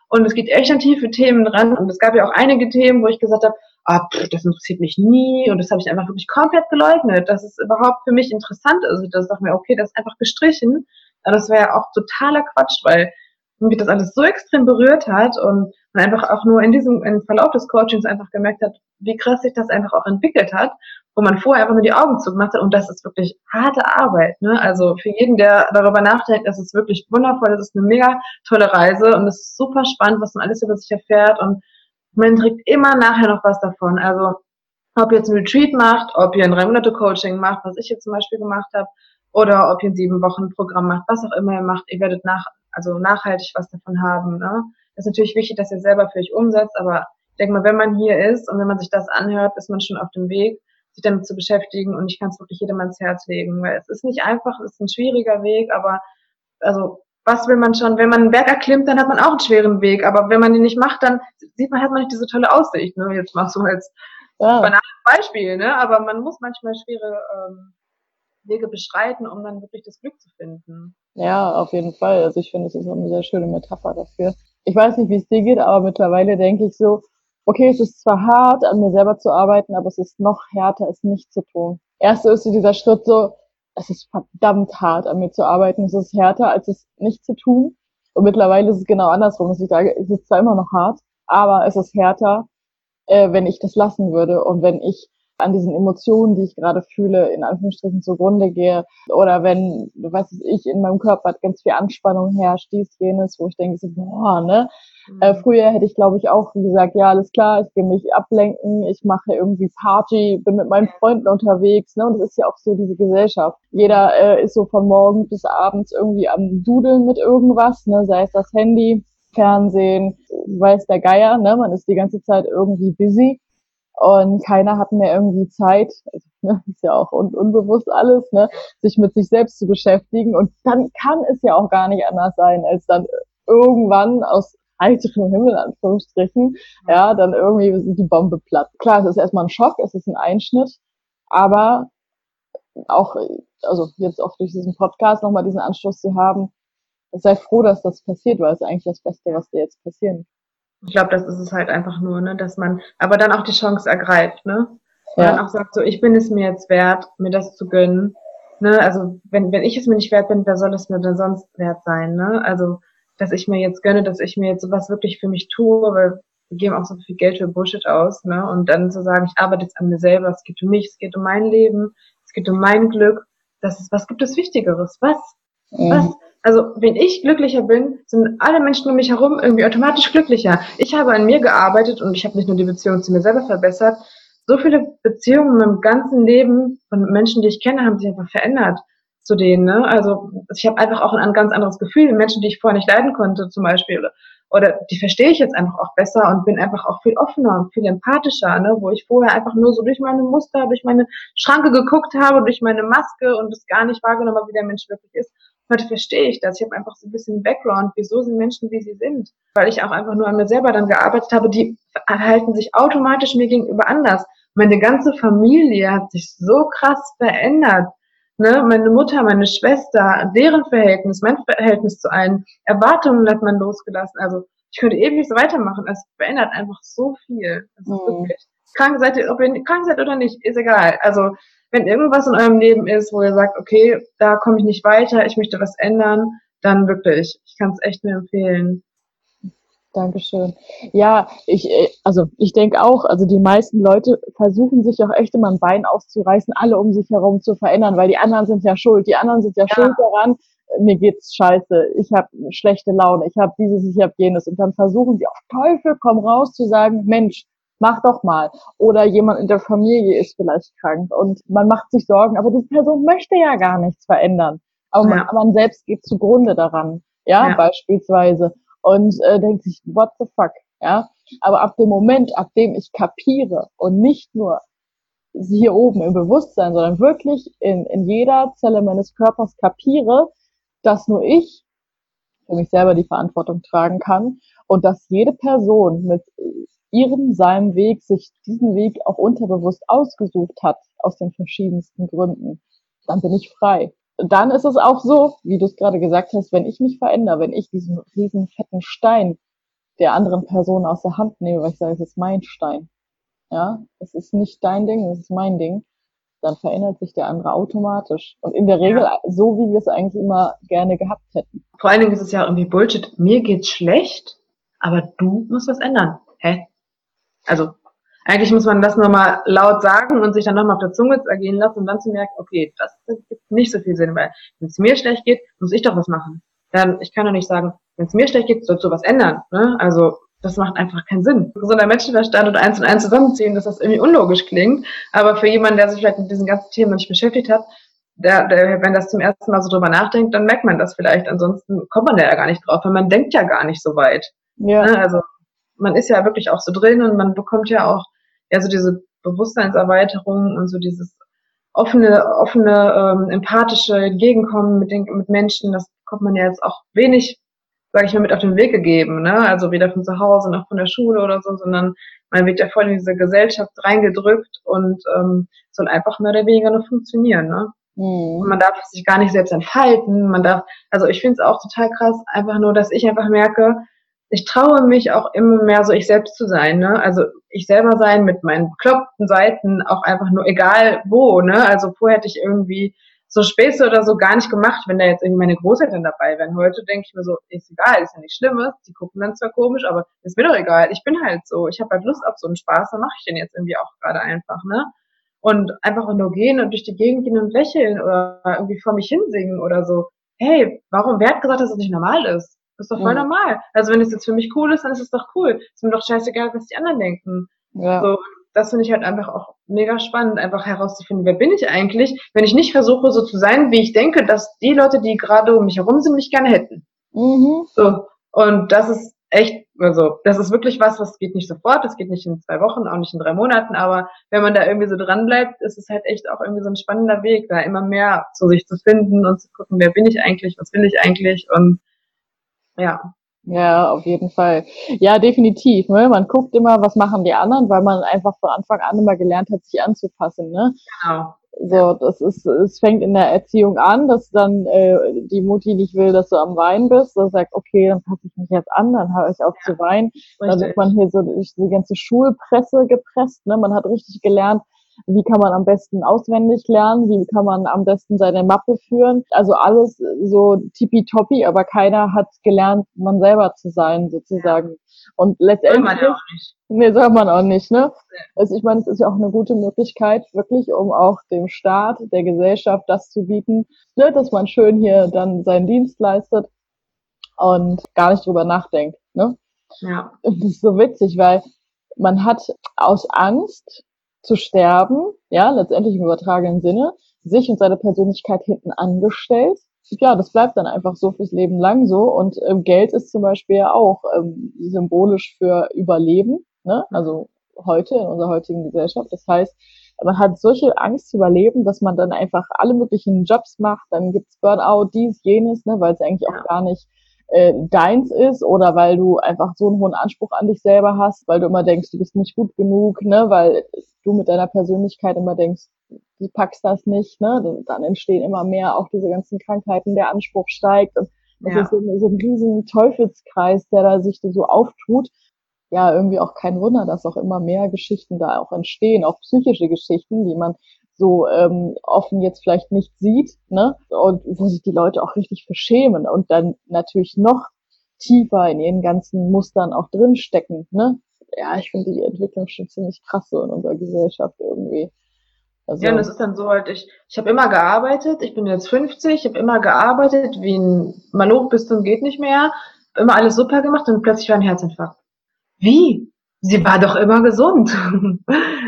Und es geht echt an tiefe Themen dran. Und es gab ja auch einige Themen, wo ich gesagt habe, ah, pff, das interessiert mich nie. Und das habe ich einfach wirklich komplett geleugnet, dass es überhaupt für mich interessant ist. Und das dachte mir, okay, das ist einfach gestrichen. Aber das wäre ja auch totaler Quatsch, weil mich das alles so extrem berührt hat und man einfach auch nur in diesem im Verlauf des Coachings einfach gemerkt hat, wie krass sich das einfach auch entwickelt hat, wo man vorher einfach nur die Augen zugemacht hat und das ist wirklich harte Arbeit. Ne? Also für jeden, der darüber nachdenkt, das ist wirklich wundervoll, das ist eine mega tolle Reise und es ist super spannend, was man alles über sich erfährt und man trägt immer nachher noch was davon. Also ob ihr jetzt ein Retreat macht, ob ihr ein drei Monate Coaching macht, was ich jetzt zum Beispiel gemacht habe, oder ob ihr ein sieben Wochen Programm macht, was auch immer ihr macht, ihr werdet nach, also nachhaltig was davon haben. Ne? Ist natürlich wichtig, dass ihr selber für euch umsetzt, aber ich denke mal, wenn man hier ist und wenn man sich das anhört, ist man schon auf dem Weg, sich damit zu beschäftigen und ich kann es wirklich jedem ans Herz legen, weil es ist nicht einfach, es ist ein schwieriger Weg, aber also was will man schon, wenn man einen Berg erklimmt, dann hat man auch einen schweren Weg, aber wenn man den nicht macht, dann sieht man, hat man nicht diese tolle Aussicht, ne? jetzt mal so als ja. banales Beispiel, ne? aber man muss manchmal schwere ähm, Wege beschreiten, um dann wirklich das Glück zu finden. Ja, auf jeden Fall. Also ich finde, es ist eine sehr schöne Metapher dafür. Ich weiß nicht, wie es dir geht, aber mittlerweile denke ich so, okay, es ist zwar hart, an mir selber zu arbeiten, aber es ist noch härter, es nicht zu tun. Erst ist dieser Schritt so, es ist verdammt hart, an mir zu arbeiten. Es ist härter, als es nicht zu tun. Und mittlerweile ist es genau andersrum, dass ich sage, es ist zwar immer noch hart, aber es ist härter, äh, wenn ich das lassen würde und wenn ich an diesen Emotionen, die ich gerade fühle, in Anführungsstrichen zugrunde gehe. Oder wenn, was weiß ich, in meinem Körper ganz viel Anspannung herrscht, dies, jenes, wo ich denke, so, boah, ne? Mhm. Äh, früher hätte ich, glaube ich, auch gesagt, ja, alles klar, ich gehe mich ablenken, ich mache irgendwie Party, bin mit meinen Freunden unterwegs, ne? Und das ist ja auch so diese Gesellschaft. Jeder äh, ist so von morgen bis abends irgendwie am Dudeln mit irgendwas, ne? Sei es das Handy, Fernsehen, weiß der Geier, ne? Man ist die ganze Zeit irgendwie busy und keiner hat mehr irgendwie Zeit, also, ne, ist ja auch un unbewusst alles, ne, sich mit sich selbst zu beschäftigen. Und dann kann es ja auch gar nicht anders sein, als dann irgendwann aus heiterem Himmel, Anführungsstrichen, ja, dann irgendwie die Bombe platt. Klar, es ist erstmal ein Schock, es ist ein Einschnitt, aber auch, also jetzt auch durch diesen Podcast nochmal diesen Anschluss zu haben, sei froh, dass das passiert, weil es eigentlich das Beste, was dir jetzt passieren ich glaube, das ist es halt einfach nur, ne, dass man aber dann auch die Chance ergreift, ne? Und ja. dann auch sagt, so, ich bin es mir jetzt wert, mir das zu gönnen. Ne? Also, wenn, wenn ich es mir nicht wert bin, wer soll es mir denn sonst wert sein? Ne? Also, dass ich mir jetzt gönne, dass ich mir jetzt sowas wirklich für mich tue, weil wir geben auch so viel Geld für Bullshit aus, ne? Und dann zu sagen, ich arbeite jetzt an mir selber, es geht um mich, es geht um mein Leben, es geht um mein Glück. Das ist, was gibt es Wichtigeres? Was? Mhm. Was? Also, wenn ich glücklicher bin, sind alle Menschen um mich herum irgendwie automatisch glücklicher. Ich habe an mir gearbeitet und ich habe nicht nur die Beziehung zu mir selber verbessert. So viele Beziehungen meinem ganzen Leben von Menschen, die ich kenne, haben sich einfach verändert zu denen. Ne? Also ich habe einfach auch ein, ein ganz anderes Gefühl. Menschen, die ich vorher nicht leiden konnte, zum Beispiel, oder, oder die verstehe ich jetzt einfach auch besser und bin einfach auch viel offener und viel empathischer, ne? wo ich vorher einfach nur so durch meine Muster, durch meine Schranke geguckt habe, durch meine Maske und es gar nicht wahrgenommen habe, wie der Mensch wirklich ist. Heute verstehe ich das. Ich habe einfach so ein bisschen Background. Wieso sind Menschen, wie sie sind? Weil ich auch einfach nur an mir selber dann gearbeitet habe. Die verhalten sich automatisch mir gegenüber anders. Meine ganze Familie hat sich so krass verändert ne, meine Mutter, meine Schwester, deren Verhältnis, mein Verhältnis zu allen Erwartungen hat man losgelassen. Also ich könnte ewig so weitermachen. Es verändert einfach so viel. Das ist mhm. wirklich. Krank seid ihr, ob ihr krank seid oder nicht, ist egal. Also wenn irgendwas in eurem Leben ist, wo ihr sagt, okay, da komme ich nicht weiter, ich möchte was ändern, dann wirklich. Ich kann es echt nur empfehlen. Dankeschön. Ja, ich, äh, also ich denke auch, also die meisten Leute versuchen sich auch echt immer ein Bein auszureißen, alle um sich herum zu verändern, weil die anderen sind ja schuld. Die anderen sind ja, ja. schuld daran, mir geht's scheiße, ich habe schlechte Laune, ich habe dieses, ich habe jenes. Und dann versuchen sie auf Teufel komm raus zu sagen, Mensch, mach doch mal. Oder jemand in der Familie ist vielleicht krank und man macht sich Sorgen, aber diese Person möchte ja gar nichts verändern. Aber ja. man, man, selbst geht zugrunde daran. Ja, ja. beispielsweise und äh, denkt sich, what the fuck, ja. Aber ab dem Moment, ab dem ich kapiere und nicht nur hier oben im Bewusstsein, sondern wirklich in, in jeder Zelle meines Körpers kapiere, dass nur ich für mich selber die Verantwortung tragen kann und dass jede Person mit ihrem, seinem Weg sich diesen Weg auch unterbewusst ausgesucht hat, aus den verschiedensten Gründen, dann bin ich frei dann ist es auch so, wie du es gerade gesagt hast, wenn ich mich verändere, wenn ich diesen riesen fetten Stein der anderen Person aus der Hand nehme, weil ich sage, es ist mein Stein. Ja, es ist nicht dein Ding, es ist mein Ding. Dann verändert sich der andere automatisch. Und in der Regel ja. so, wie wir es eigentlich immer gerne gehabt hätten. Vor allen Dingen ist es ja irgendwie Bullshit. Mir geht's schlecht, aber du musst was ändern. Hä? Also, eigentlich muss man das nochmal laut sagen und sich dann nochmal auf der Zunge ergehen lassen und dann zu merken, okay, das, das gibt nicht so viel Sinn, weil wenn es mir schlecht geht, muss ich doch was machen. Dann, ich kann doch nicht sagen, wenn es mir schlecht geht, sollst du was ändern. Ne? Also das macht einfach keinen Sinn. Gesunder Menschenverstand und eins und eins zusammenziehen, dass das irgendwie unlogisch klingt. Aber für jemanden, der sich vielleicht mit diesen ganzen Themen nicht beschäftigt hat, der, der, wenn das zum ersten Mal so drüber nachdenkt, dann merkt man das vielleicht. Ansonsten kommt man da ja gar nicht drauf, weil man denkt ja gar nicht so weit. Ja. Ne? Also man ist ja wirklich auch so drin und man bekommt ja auch ja so diese Bewusstseinserweiterung und so dieses offene, offene, ähm, empathische Entgegenkommen mit den mit Menschen, das kommt man ja jetzt auch wenig, sage ich mal, mit auf den Weg gegeben, ne? Also weder von zu Hause noch von der Schule oder so, sondern man wird ja voll in diese Gesellschaft reingedrückt und ähm, soll einfach mehr oder weniger nur funktionieren, ne? Mhm. Man darf sich gar nicht selbst entfalten, man darf, also ich finde es auch total krass, einfach nur, dass ich einfach merke, ich traue mich auch immer mehr so ich selbst zu sein, ne? Also ich selber sein mit meinen bekloppten Seiten, auch einfach nur egal wo, ne? Also vorher hätte ich irgendwie so Späße oder so gar nicht gemacht, wenn da jetzt irgendwie meine Großeltern dabei wären. Heute denke ich mir so, ist egal, ist ja nicht Schlimmes. Die gucken dann zwar komisch, aber ist mir doch egal. Ich bin halt so. Ich habe halt Lust auf so einen Spaß, dann mache ich den jetzt irgendwie auch gerade einfach, ne? Und einfach nur gehen und durch die Gegend gehen und lächeln oder irgendwie vor mich hinsingen oder so. Hey, warum, wer hat gesagt, dass das nicht normal ist? Das ist doch voll mhm. normal. Also wenn es jetzt für mich cool ist, dann ist es doch cool. Ist mir doch scheißegal, was die anderen denken. Ja. So, das finde ich halt einfach auch mega spannend, einfach herauszufinden, wer bin ich eigentlich, wenn ich nicht versuche, so zu sein, wie ich denke, dass die Leute, die gerade um mich herum sind, mich gerne hätten. Mhm. So. Und das ist echt, also, das ist wirklich was, was geht nicht sofort, das geht nicht in zwei Wochen, auch nicht in drei Monaten, aber wenn man da irgendwie so dran bleibt, ist es halt echt auch irgendwie so ein spannender Weg, da immer mehr zu sich zu finden und zu gucken, wer bin ich eigentlich, was will ich eigentlich und ja. Ja, auf jeden Fall. Ja, definitiv. Ne? Man guckt immer, was machen die anderen, weil man einfach von Anfang an immer gelernt hat, sich anzupassen. Ne? Genau. So, das ist, es fängt in der Erziehung an, dass dann äh, die Mutti nicht will, dass du am Weinen bist. Dann sagt, okay, dann passe ich mich jetzt an, dann höre ich auf ja, zu weinen. Richtig. Dann wird man hier so durch die ganze Schulpresse gepresst. Ne? Man hat richtig gelernt, wie kann man am besten auswendig lernen, wie kann man am besten seine Mappe führen. Also alles so tippitoppi, aber keiner hat gelernt, man selber zu sein, sozusagen. Und letztendlich. Soll man ja auch nicht. Nee, soll man auch nicht, ne? Also ich meine, es ist ja auch eine gute Möglichkeit, wirklich, um auch dem Staat, der Gesellschaft das zu bieten, ne, dass man schön hier dann seinen Dienst leistet und gar nicht drüber nachdenkt, ne? Ja. Das ist so witzig, weil man hat aus Angst zu sterben, ja, letztendlich im übertragenen Sinne, sich und seine Persönlichkeit hinten angestellt. Ja, das bleibt dann einfach so fürs Leben lang so. Und ähm, Geld ist zum Beispiel ja auch ähm, symbolisch für Überleben, ne? Also heute in unserer heutigen Gesellschaft. Das heißt, man hat solche Angst zu überleben, dass man dann einfach alle möglichen Jobs macht. Dann gibt's Burnout, dies, jenes, ne, weil es eigentlich auch gar nicht äh, deins ist oder weil du einfach so einen hohen Anspruch an dich selber hast, weil du immer denkst, du bist nicht gut genug, ne, weil du mit deiner Persönlichkeit immer denkst, du packst das nicht, ne, dann entstehen immer mehr auch diese ganzen Krankheiten, der Anspruch steigt und das ja. ist so, so ein riesen Teufelskreis, der da sich so auftut. Ja, irgendwie auch kein Wunder, dass auch immer mehr Geschichten da auch entstehen, auch psychische Geschichten, die man so ähm, offen jetzt vielleicht nicht sieht, ne? Und wo sich die Leute auch richtig verschämen und dann natürlich noch tiefer in ihren ganzen Mustern auch drinstecken, ne? Ja, ich finde die Entwicklung schon ziemlich krass so in unserer Gesellschaft irgendwie. Also, ja, und das ist dann so halt, ich, ich habe immer gearbeitet, ich bin jetzt 50, ich habe immer gearbeitet, wie ein Maloch bis zum geht nicht mehr, immer alles super gemacht und plötzlich war ein Herzinfarkt. Wie? sie war doch immer gesund.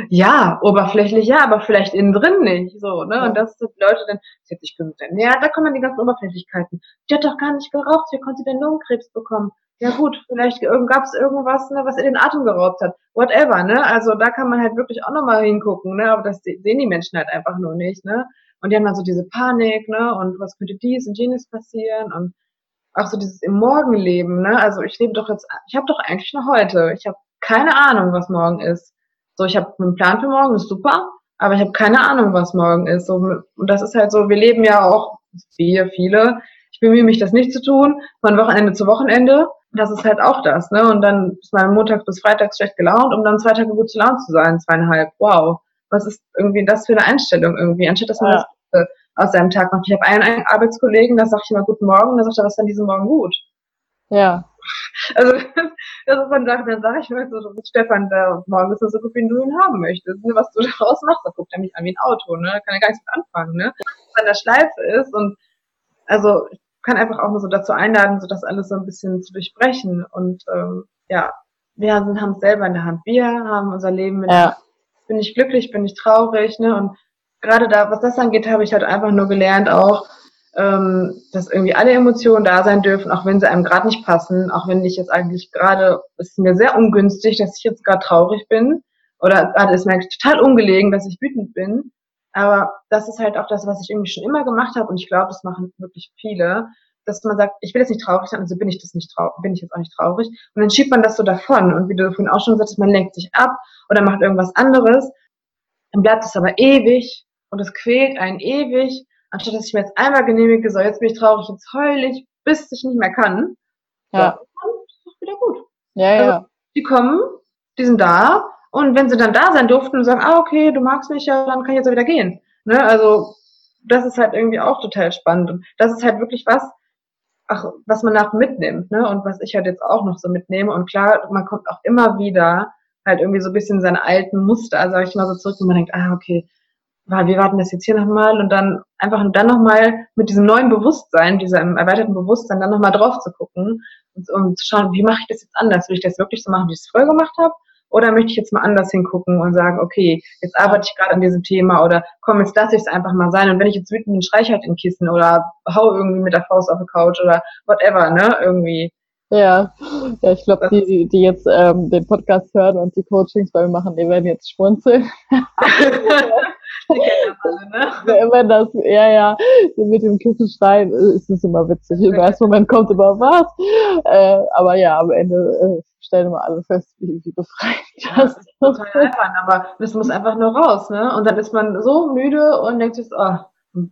ja, oberflächlich ja, aber vielleicht innen drin nicht. So, ne? Und das sind Leute dann, sie hat sich gesund Ja, da kommen dann die ganzen Oberflächlichkeiten. Die hat doch gar nicht geraucht, wie konnte sie denn Lungenkrebs bekommen? Ja gut, vielleicht gab es irgendwas, ne, was ihr den Atem geraubt hat. Whatever, ne? Also da kann man halt wirklich auch nochmal hingucken, ne? Aber das sehen die Menschen halt einfach nur nicht, ne? Und die haben dann so diese Panik, ne? Und was könnte dies und jenes passieren? Und auch so dieses im Morgenleben, ne? Also ich lebe doch jetzt, ich habe doch eigentlich noch heute. Ich habe keine Ahnung, was morgen ist. So, ich habe einen Plan für morgen, ist super, aber ich habe keine Ahnung, was morgen ist. So, und das ist halt so, wir leben ja auch, wir, viele, ich bemühe mich, das nicht zu tun, von Wochenende zu Wochenende. Das ist halt auch das, ne? Und dann ist man montags bis freitags schlecht gelaunt, um dann zwei Tage gut zu launt zu sein, zweieinhalb. Wow. Was ist irgendwie das für eine Einstellung irgendwie, anstatt dass man ja. das aus seinem Tag macht. Ich habe einen, einen Arbeitskollegen, da sage ich immer Guten Morgen, da sagt er, was ist denn diesen Morgen gut? Ja. Also das ist dann, dann sage ich mir so, Stefan, der morgen ist so gut, wie du ihn haben möchtest. Ne? Was du daraus machst, da guckt er mich an wie ein Auto, ne? Da kann er gar nichts mit anfangen, ne? Was an der Schleife ist und also ich kann einfach auch nur so dazu einladen, so das alles so ein bisschen zu durchbrechen und ähm, ja, wir haben es selber in der Hand. Wir haben unser Leben mit ja. Bin ich glücklich, bin ich traurig, ne? Und gerade da, was das angeht, habe ich halt einfach nur gelernt auch, ähm, dass irgendwie alle Emotionen da sein dürfen, auch wenn sie einem gerade nicht passen, auch wenn ich jetzt eigentlich gerade, es ist mir sehr ungünstig, dass ich jetzt gerade traurig bin oder gerade ist mir total ungelegen, dass ich wütend bin. Aber das ist halt auch das, was ich irgendwie schon immer gemacht habe und ich glaube, das machen wirklich viele, dass man sagt, ich will jetzt nicht traurig sein, also bin ich das nicht traurig, bin ich jetzt auch nicht traurig. Und dann schiebt man das so davon und wie du vorhin auch schon sagst, man lenkt sich ab oder macht irgendwas anderes. Dann bleibt es aber ewig und es quält einen ewig anstatt dass ich mir jetzt einmal genehmige, so jetzt bin ich traurig, jetzt heul ich, bis ich nicht mehr kann. Ja. So, ist es wieder gut. Ja, ja. Also, die kommen, die sind da und wenn sie dann da sein durften und sagen, ah, okay, du magst mich ja, dann kann ich jetzt auch wieder gehen. Ne? Also das ist halt irgendwie auch total spannend. Und das ist halt wirklich was, ach, was man nach mitnimmt, ne? Und was ich halt jetzt auch noch so mitnehme. Und klar, man kommt auch immer wieder halt irgendwie so ein bisschen seine alten Muster, sag ich mal so zurück, und man denkt, ah, okay, wir warten das jetzt hier nochmal und dann einfach dann nochmal mit diesem neuen Bewusstsein, diesem erweiterten Bewusstsein dann nochmal drauf zu gucken und um zu schauen, wie mache ich das jetzt anders? Will ich das wirklich so machen, wie ich es früher gemacht habe? Oder möchte ich jetzt mal anders hingucken und sagen, okay, jetzt arbeite ich gerade an diesem Thema oder komm, jetzt lasse ich es einfach mal sein. Und wenn ich jetzt wütend bin, schreie ich halt in Kissen oder hau irgendwie mit der Faust auf die Couch oder whatever, ne? Irgendwie. Ja, ja ich glaube, die, die jetzt ähm, den Podcast hören und die Coachings bei mir machen, die werden jetzt schmunzeln. das alle, ne? Wenn das, ja, ja, mit dem Kissen schreien, ist es immer witzig. Im ersten Moment kommt immer was. Äh, aber ja, am Ende äh, stellen wir alle fest, wie, wie befreit das ist. Total albern, aber das muss einfach nur raus, ne? Und dann ist man so müde und denkt sich, oh,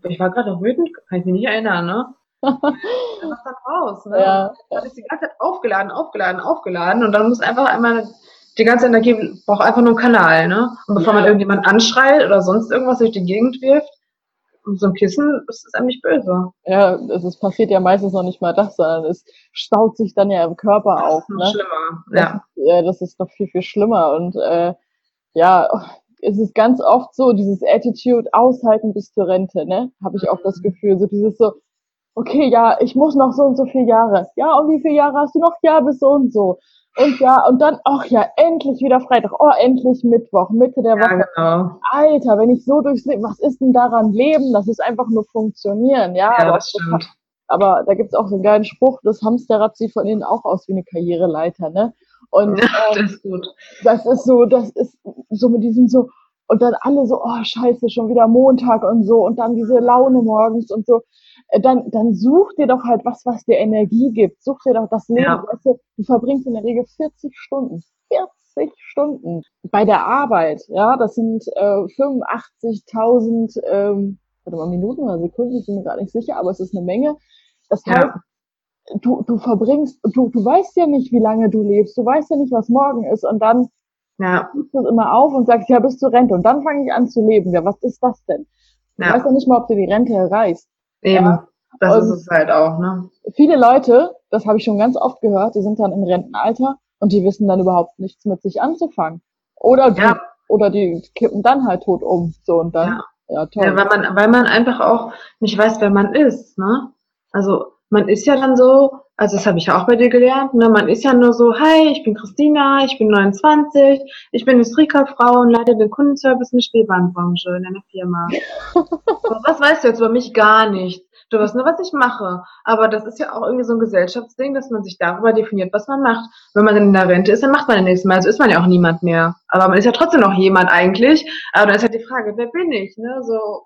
ich war gerade wütend, kann ich mich nicht erinnern, ne? was dann raus. Ne? Ja. Dann ist die ganze Zeit aufgeladen, aufgeladen, aufgeladen und dann muss einfach einmal die ganze Energie braucht einfach nur einen Kanal, ne? Und bevor ja. man irgendjemand anschreit oder sonst irgendwas durch die Gegend wirft, so ein Kissen ist es einem nicht böse. Ja, es passiert ja meistens noch nicht mal das, sondern es staut sich dann ja im Körper das auf. Ist noch ne? schlimmer, ja. ja. Das ist noch viel, viel schlimmer. Und äh, ja, es ist ganz oft so, dieses Attitude aushalten bis zur Rente, ne? Habe ich auch das mhm. Gefühl. So dieses so, okay, ja, ich muss noch so und so viele Jahre. Ja, und wie viele Jahre hast du noch? Ja, bis so und so. Und ja, und dann, ach ja, endlich wieder Freitag. Oh, endlich Mittwoch, Mitte der Woche. Ja, genau. Alter, wenn ich so durchs Leben, was ist denn daran Leben? Das ist einfach nur funktionieren, ja. ja aber, das stimmt. aber da gibt's auch so einen geilen Spruch, das Hamsterrad sieht von innen auch aus wie eine Karriereleiter, ne? Und ähm, das ist gut. Das ist so, das ist so mit diesem so, und dann alle so, oh scheiße, schon wieder Montag und so, und dann diese Laune morgens und so. Äh, dann, dann such dir doch halt was, was dir Energie gibt. Such dir doch das Leben. Ja. Weißt du, du verbringst in der Regel 40 Stunden. 40 Stunden bei der Arbeit. Ja, das sind äh, 85.000, ähm, warte mal, Minuten oder Sekunden, ich bin mir gar nicht sicher, aber es ist eine Menge. Das heißt, ja. du, du verbringst, du, du weißt ja nicht, wie lange du lebst. Du weißt ja nicht, was morgen ist. Und dann ja. du es immer auf und sagst, ja, bis zur Rente. Und dann fange ich an zu leben. Ja, was ist das denn? Du ja. weißt ja nicht mal, ob du die Rente erreichst. Eben, ja. das und ist es halt auch, ne? Viele Leute, das habe ich schon ganz oft gehört, die sind dann im Rentenalter und die wissen dann überhaupt nichts mit sich anzufangen. Oder die, ja. oder die kippen dann halt tot um. So und dann. Ja. ja, toll. Ja, weil man, weil man einfach auch nicht weiß, wer man ist, ne? Also man ist ja dann so, also das habe ich ja auch bei dir gelernt, ne? man ist ja nur so, hi, ich bin Christina, ich bin 29, ich bin Industriekauffrau und leite den Kundenservice in der Spielwarenbranche in einer Firma. was weißt du jetzt über mich? Gar nicht. Du weißt nur, was ich mache. Aber das ist ja auch irgendwie so ein Gesellschaftsding, dass man sich darüber definiert, was man macht. Wenn man dann in der Rente ist, dann macht man den nächsten Mal. Also ist man ja auch niemand mehr. Aber man ist ja trotzdem noch jemand eigentlich. Aber dann ist halt die Frage, wer bin ich? Ne? So,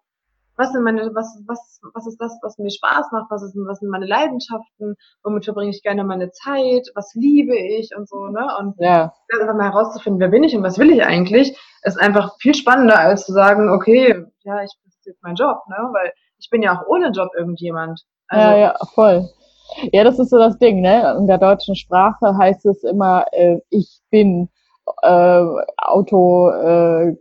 was sind meine, was, was, was ist das, was mir Spaß macht, was ist, was sind meine Leidenschaften, womit verbringe ich gerne meine Zeit, was liebe ich und so, ne? Und ja. einfach mal herauszufinden, wer bin ich und was will ich eigentlich, ist einfach viel spannender, als zu sagen, okay, ja, ich das ist jetzt mein Job, ne? Weil ich bin ja auch ohne Job irgendjemand. Also, ja, ja, voll. Ja, das ist so das Ding, ne? In der deutschen Sprache heißt es immer, äh, ich bin äh, Autokauffrau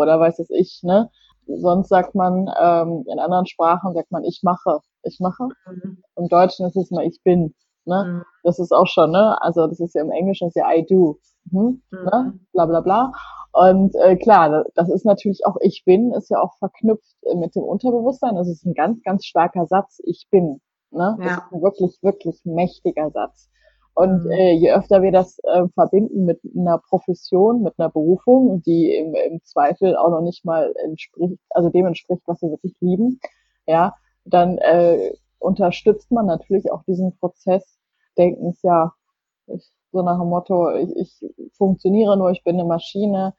äh, oder weiß es ich, ne? Sonst sagt man, ähm, in anderen Sprachen sagt man, ich mache, ich mache. Mhm. Im Deutschen ist es immer, ich bin. Ne? Mhm. Das ist auch schon, ne? Also das ist ja im Englischen ist ja I do. Mhm. mhm. Ne? Bla bla bla. Und äh, klar, das ist natürlich auch ich bin, ist ja auch verknüpft äh, mit dem Unterbewusstsein. Das ist ein ganz, ganz starker Satz, ich bin. Ne? Das ja. ist ein wirklich, wirklich mächtiger Satz. Und mhm. äh, je öfter wir das äh, verbinden mit einer Profession, mit einer Berufung, die im, im Zweifel auch noch nicht mal entspricht, also dem entspricht, was wir wirklich lieben, ja, dann äh, unterstützt man natürlich auch diesen Prozess Denkens, ja, ich, so nach dem Motto, ich, ich funktioniere nur, ich bin eine Maschine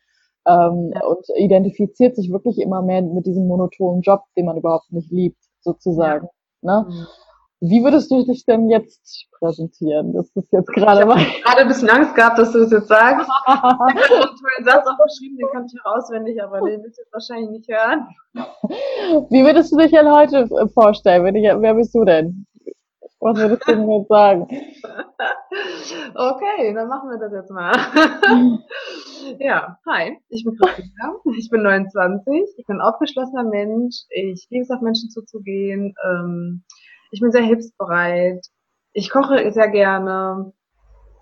ähm, ja. und identifiziert sich wirklich immer mehr mit diesem monotonen Job, den man überhaupt nicht liebt, sozusagen. Ja. Ne? Mhm. Wie würdest du dich denn jetzt präsentieren? Das ist jetzt gerade mal. Ich gerade ein bisschen Angst gehabt, dass du es jetzt sagst. ich habe einen tollen Satz aufgeschrieben, den kann ich auch auswendig, aber den willst du jetzt wahrscheinlich nicht hören. Wie würdest du dich denn heute vorstellen? Wenn ich, wer bist du denn? Was würdest du denn jetzt sagen? Okay, dann machen wir das jetzt mal. ja, hi, ich bin Christina, ich bin 29, ich bin ein aufgeschlossener Mensch, ich liebe es auf Menschen zuzugehen, ähm, ich bin sehr hilfsbereit. Ich koche sehr gerne.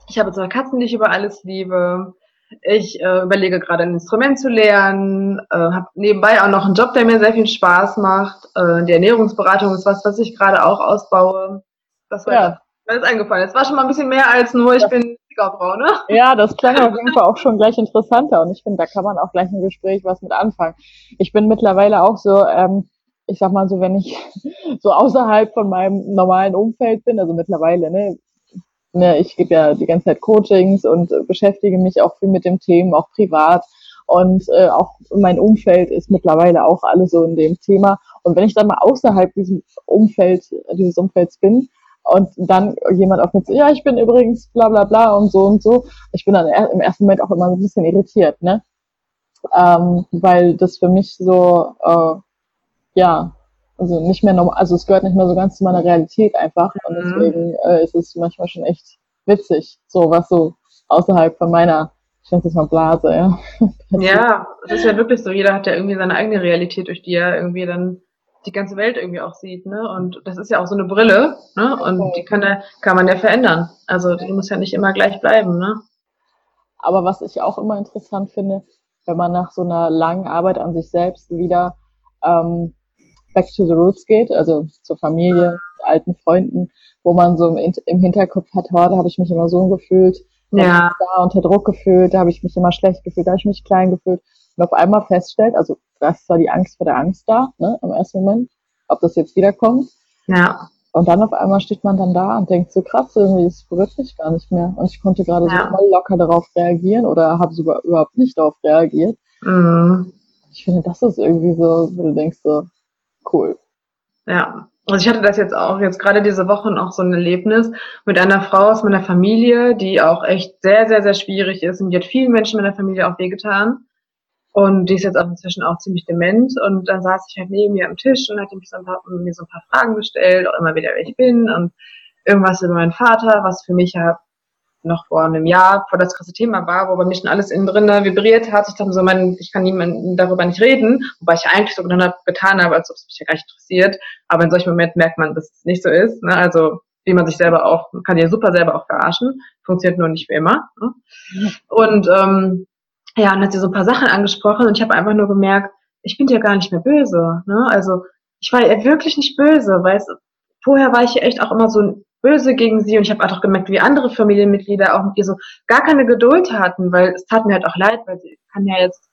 Ich habe zwei Katzen, die ich über alles liebe. Ich äh, überlege gerade ein Instrument zu lernen, äh, habe nebenbei auch noch einen Job, der mir sehr viel Spaß macht. Äh, die Ernährungsberatung ist was, was ich gerade auch ausbaue. Das war ja. das, ist eingefallen. Es war schon mal ein bisschen mehr als nur, ich das, bin ne? Ja, das klang auf jeden Fall auch schon gleich interessanter und ich finde, da kann man auch gleich im Gespräch was mit anfangen. Ich bin mittlerweile auch so, ähm, ich sag mal so, wenn ich so außerhalb von meinem normalen Umfeld bin, also mittlerweile, ne, ne ich gebe ja die ganze Zeit Coachings und äh, beschäftige mich auch viel mit dem Thema, auch privat. Und äh, auch mein Umfeld ist mittlerweile auch alle so in dem Thema. Und wenn ich dann mal außerhalb diesem Umfeld, dieses Umfelds bin, und dann jemand auf mich, ja, ich bin übrigens bla bla bla und so und so. Ich bin dann im ersten Moment auch immer ein bisschen irritiert, ne? Ähm, weil das für mich so, äh, ja, also nicht mehr normal, also es gehört nicht mehr so ganz zu meiner Realität einfach. Und mhm. deswegen äh, ist es manchmal schon echt witzig, so was so außerhalb von meiner ich nenne es mal Blase, ja. Ja, es ist ja wirklich so, jeder hat ja irgendwie seine eigene Realität, durch die er irgendwie dann die ganze Welt irgendwie auch sieht, ne? Und das ist ja auch so eine Brille, ne? Und die kann, ja, kann man ja verändern. Also die muss ja nicht immer gleich bleiben, ne? Aber was ich auch immer interessant finde, wenn man nach so einer langen Arbeit an sich selbst wieder ähm, back to the roots geht, also zur Familie, alten Freunden, wo man so im, im Hinterkopf hat, oh, da habe ich mich immer so gefühlt, ja. da unter Druck gefühlt, da habe ich mich immer schlecht gefühlt, da habe ich mich klein gefühlt. Und auf einmal feststellt, also da ist zwar die Angst vor der Angst da, ne, im ersten Moment, ob das jetzt wiederkommt. Ja. Und dann auf einmal steht man dann da und denkt so krass, irgendwie, das berührt mich gar nicht mehr. Und ich konnte gerade ja. so voll locker darauf reagieren oder habe sogar überhaupt nicht darauf reagiert. Mhm. Ich finde, das ist irgendwie so, wo du denkst so, cool. Ja, also ich hatte das jetzt auch, jetzt gerade diese Woche noch so ein Erlebnis mit einer Frau aus meiner Familie, die auch echt sehr, sehr, sehr schwierig ist und die hat vielen Menschen in meiner Familie auch wehgetan. Und die ist jetzt auch inzwischen auch ziemlich dement. Und dann saß ich halt neben mir am Tisch und hat mich so ein paar, mir so ein paar Fragen gestellt, auch immer wieder, wer ich bin und irgendwas über meinen Vater, was für mich ja noch vor einem Jahr vor das krasse Thema war, wo bei mir schon alles innen drin vibriert hat. Ich dachte so, man, ich kann niemanden darüber nicht reden, wobei ich eigentlich so getan habe, als ob es mich ja gar nicht interessiert. Aber in solchen Momenten merkt man, dass es nicht so ist. Ne? Also wie man sich selber auch, man kann ja super selber auch verarschen, funktioniert nur nicht wie immer. Ne? Und ähm, ja, und hat sie so ein paar Sachen angesprochen und ich habe einfach nur gemerkt, ich bin ja gar nicht mehr böse. Ne? Also ich war ja wirklich nicht böse, weil es, vorher war ich ja echt auch immer so böse gegen sie und ich habe einfach gemerkt, wie andere Familienmitglieder auch mit ihr so gar keine Geduld hatten, weil es tat mir halt auch leid, weil sie kann ja jetzt,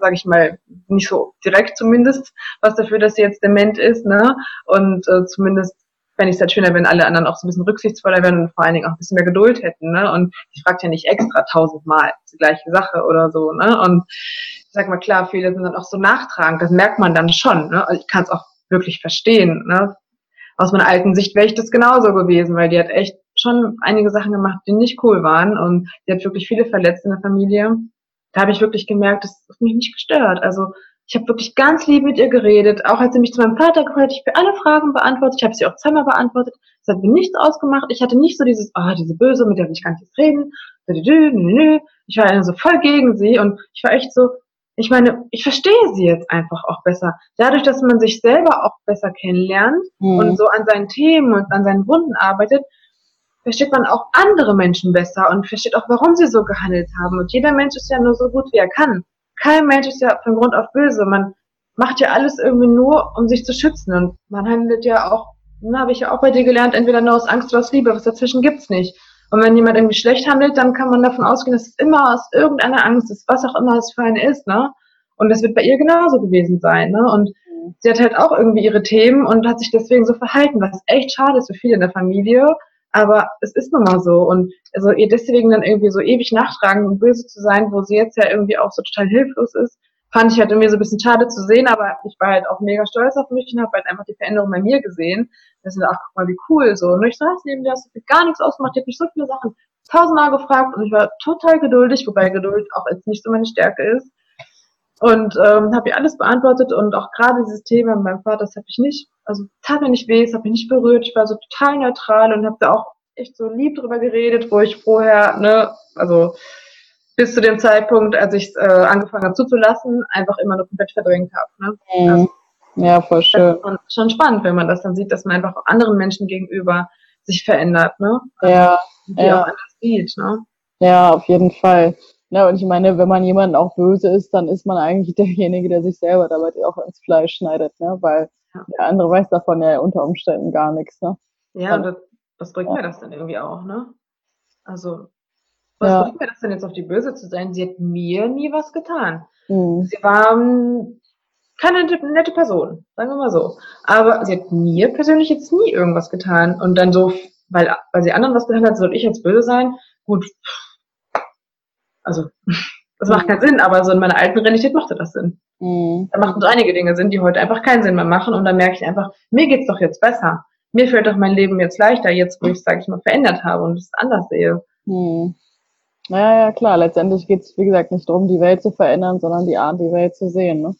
sage ich mal, nicht so direkt zumindest was dafür, dass sie jetzt dement ist, ne? Und äh, zumindest fände ich es halt schöner, wenn alle anderen auch so ein bisschen rücksichtsvoller wären und vor allen Dingen auch ein bisschen mehr Geduld hätten, ne? Und ich fragt ja nicht extra tausendmal die gleiche Sache oder so, ne? Und ich sag mal, klar, viele sind dann auch so nachtragend, das merkt man dann schon, ne? Also ich kann es auch wirklich verstehen, ne? Aus meiner alten Sicht wäre ich das genauso gewesen, weil die hat echt schon einige Sachen gemacht, die nicht cool waren und die hat wirklich viele verletzt in der Familie. Da habe ich wirklich gemerkt, das hat mich nicht gestört. Also ich habe wirklich ganz lieb mit ihr geredet, auch als sie mich zu meinem Vater gehört, ich habe alle Fragen beantwortet, ich habe sie auch zweimal beantwortet, es hat mir nichts ausgemacht, ich hatte nicht so dieses, ah, oh, diese Böse, mit der will ich gar nicht reden, ich war so voll gegen sie und ich war echt so, ich meine, ich verstehe sie jetzt einfach auch besser. Dadurch, dass man sich selber auch besser kennenlernt mhm. und so an seinen Themen und an seinen Wunden arbeitet, versteht man auch andere Menschen besser und versteht auch, warum sie so gehandelt haben. Und jeder Mensch ist ja nur so gut, wie er kann. Kein Mensch ist ja von Grund auf böse. Man macht ja alles irgendwie nur, um sich zu schützen. Und man handelt ja auch, na, habe ich ja auch bei dir gelernt, entweder nur aus Angst oder aus Liebe. Was dazwischen gibt's nicht. Und wenn jemand irgendwie schlecht handelt, dann kann man davon ausgehen, dass es immer aus irgendeiner Angst ist, was auch immer es für eine ist, ne? Und das wird bei ihr genauso gewesen sein, ne? Und mhm. sie hat halt auch irgendwie ihre Themen und hat sich deswegen so verhalten, was echt schade ist für viele in der Familie. Aber es ist nun mal so. Und also ihr deswegen dann irgendwie so ewig nachtragen und böse zu sein, wo sie jetzt ja irgendwie auch so total hilflos ist, fand ich halt irgendwie so ein bisschen schade zu sehen, aber ich war halt auch mega stolz auf mich und habe halt einfach die Veränderung bei mir gesehen. Das ist ach, guck mal, wie cool so. Und ich saß neben dir, hast gar nichts ausgemacht, ich habe mich so viele Sachen tausendmal gefragt und ich war total geduldig, wobei Geduld auch jetzt nicht so meine Stärke ist. Und ähm, habe ihr alles beantwortet und auch gerade dieses Thema mit meinem Vater, das habe ich nicht, also tat mir nicht weh, es hat mich nicht berührt, ich war so total neutral und habe da auch echt so lieb drüber geredet, wo ich vorher, ne, also bis zu dem Zeitpunkt, als ich äh, angefangen habe zuzulassen, einfach immer nur komplett verdrängt habe. Ne? Mhm. Also, ja, voll schön. Ist schon spannend, wenn man das dann sieht, dass man einfach anderen Menschen gegenüber sich verändert, ne? Ja. Die ja. auch anders sieht, ne? Ja, auf jeden Fall. Ja, und ich meine, wenn man jemanden auch böse ist, dann ist man eigentlich derjenige, der sich selber dabei auch ins Fleisch schneidet, ne? Weil ja. der andere weiß davon ja unter Umständen gar nichts, ne? Ja, und das, was bringt ja. mir das denn irgendwie auch, ne? Also, was ja. bringt mir das denn jetzt auf die Böse zu sein? Sie hat mir nie was getan. Mhm. Sie war keine nette Person, sagen wir mal so. Aber sie hat mir persönlich jetzt nie irgendwas getan. Und dann so, weil, weil sie anderen was getan hat, soll ich jetzt böse sein? Gut. Also, das macht keinen Sinn, aber so in meiner alten Realität machte das Sinn. Mhm. Da machten so einige Dinge Sinn, die heute einfach keinen Sinn mehr machen. Und dann merke ich einfach, mir geht's doch jetzt besser. Mir fällt doch mein Leben jetzt leichter, jetzt wo ich es, sage ich mal, verändert habe und es anders sehe. Mhm. Naja, ja, klar. Letztendlich geht es, wie gesagt, nicht darum, die Welt zu verändern, sondern die Art, die Welt zu sehen. Ne?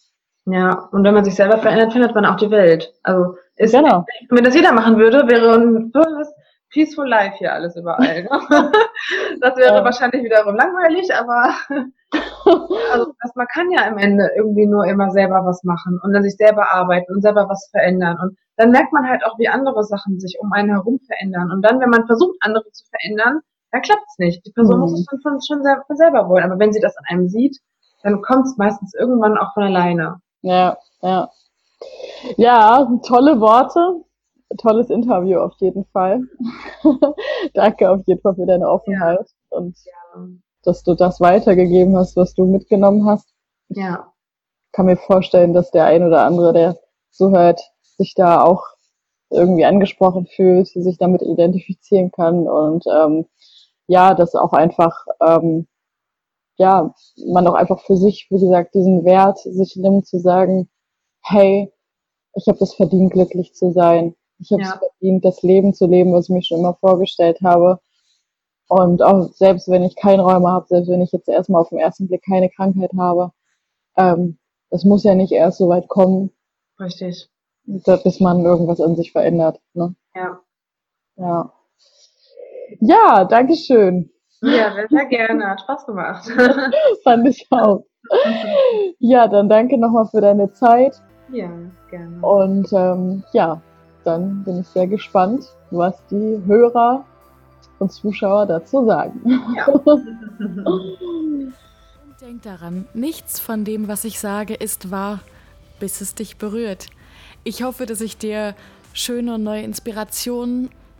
Ja, und wenn man sich selber verändert, verändert man auch die Welt. Also ist, genau. wenn das jeder machen würde, wäre ein tolles, peaceful life hier alles überall. Ne? das wäre ja. wahrscheinlich wiederum langweilig, aber also, das, man kann ja am Ende irgendwie nur immer selber was machen und dann sich selber arbeiten und selber was verändern. Und dann merkt man halt auch, wie andere Sachen sich um einen herum verändern. Und dann, wenn man versucht, andere zu verändern, dann klappt es nicht. Die Person mhm. muss es dann von, schon von selber wollen. Aber wenn sie das an einem sieht, dann kommt es meistens irgendwann auch von alleine. Ja, ja. Ja, tolle Worte. Tolles Interview auf jeden Fall. Danke auf jeden Fall für deine Offenheit ja. und ja. dass du das weitergegeben hast, was du mitgenommen hast. Ja. Ich kann mir vorstellen, dass der ein oder andere, der zuhört, sich da auch irgendwie angesprochen fühlt, sich damit identifizieren kann und ähm, ja, das auch einfach ähm, ja, man auch einfach für sich, wie gesagt, diesen Wert sich nimmt, zu sagen, hey, ich habe das verdient, glücklich zu sein. Ich habe es ja. verdient, das Leben zu leben, was ich mir schon immer vorgestellt habe. Und auch selbst wenn ich keinen Räume habe, selbst wenn ich jetzt erstmal auf den ersten Blick keine Krankheit habe, ähm, das muss ja nicht erst so weit kommen. Richtig. Bis man irgendwas an sich verändert. Ne? Ja. Ja. Ja, danke schön. Ja, sehr gerne. Hat Spaß gemacht. Fand ich auch. Ja, dann danke nochmal für deine Zeit. Ja, gerne. Und ähm, ja, dann bin ich sehr gespannt, was die Hörer und Zuschauer dazu sagen. Ja. Denk daran, nichts von dem, was ich sage, ist wahr, bis es dich berührt. Ich hoffe, dass ich dir schöne und neue Inspirationen